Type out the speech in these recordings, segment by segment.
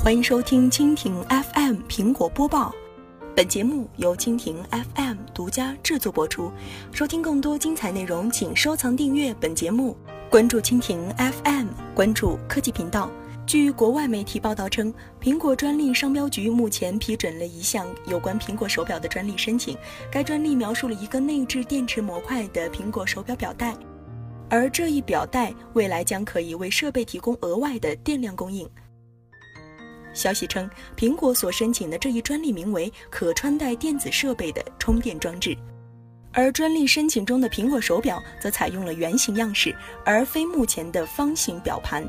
欢迎收听蜻蜓 FM 苹果播报，本节目由蜻蜓 FM 独家制作播出。收听更多精彩内容，请收藏订阅本节目，关注蜻蜓 FM，关注科技频道。据国外媒体报道称，苹果专利商标局目前批准了一项有关苹果手表的专利申请。该专利描述了一个内置电池模块的苹果手表表带，而这一表带未来将可以为设备提供额外的电量供应。消息称，苹果所申请的这一专利名为“可穿戴电子设备的充电装置”，而专利申请中的苹果手表则采用了圆形样式，而非目前的方形表盘。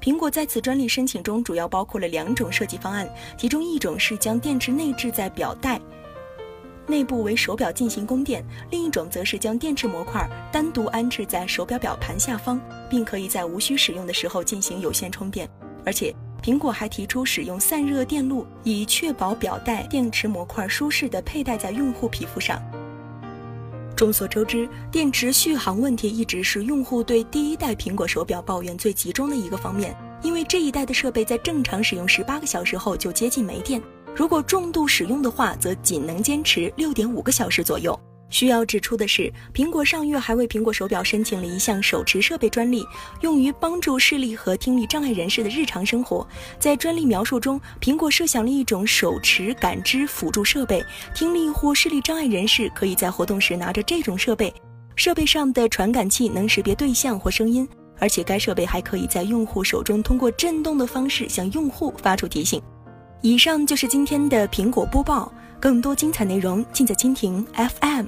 苹果在此专利申请中主要包括了两种设计方案，其中一种是将电池内置在表带内部为手表进行供电，另一种则是将电池模块单独安置在手表表盘下方，并可以在无需使用的时候进行有线充电，而且。苹果还提出使用散热电路，以确保表带电池模块舒适地佩戴在用户皮肤上。众所周知，电池续航问题一直是用户对第一代苹果手表抱怨最集中的一个方面，因为这一代的设备在正常使用十八个小时后就接近没电，如果重度使用的话，则仅能坚持六点五个小时左右。需要指出的是，苹果上月还为苹果手表申请了一项手持设备专利，用于帮助视力和听力障碍人士的日常生活。在专利描述中，苹果设想了一种手持感知辅助设备，听力或视力障碍人士可以在活动时拿着这种设备，设备上的传感器能识别对象或声音，而且该设备还可以在用户手中通过震动的方式向用户发出提醒。以上就是今天的苹果播报，更多精彩内容尽在蜻蜓 FM。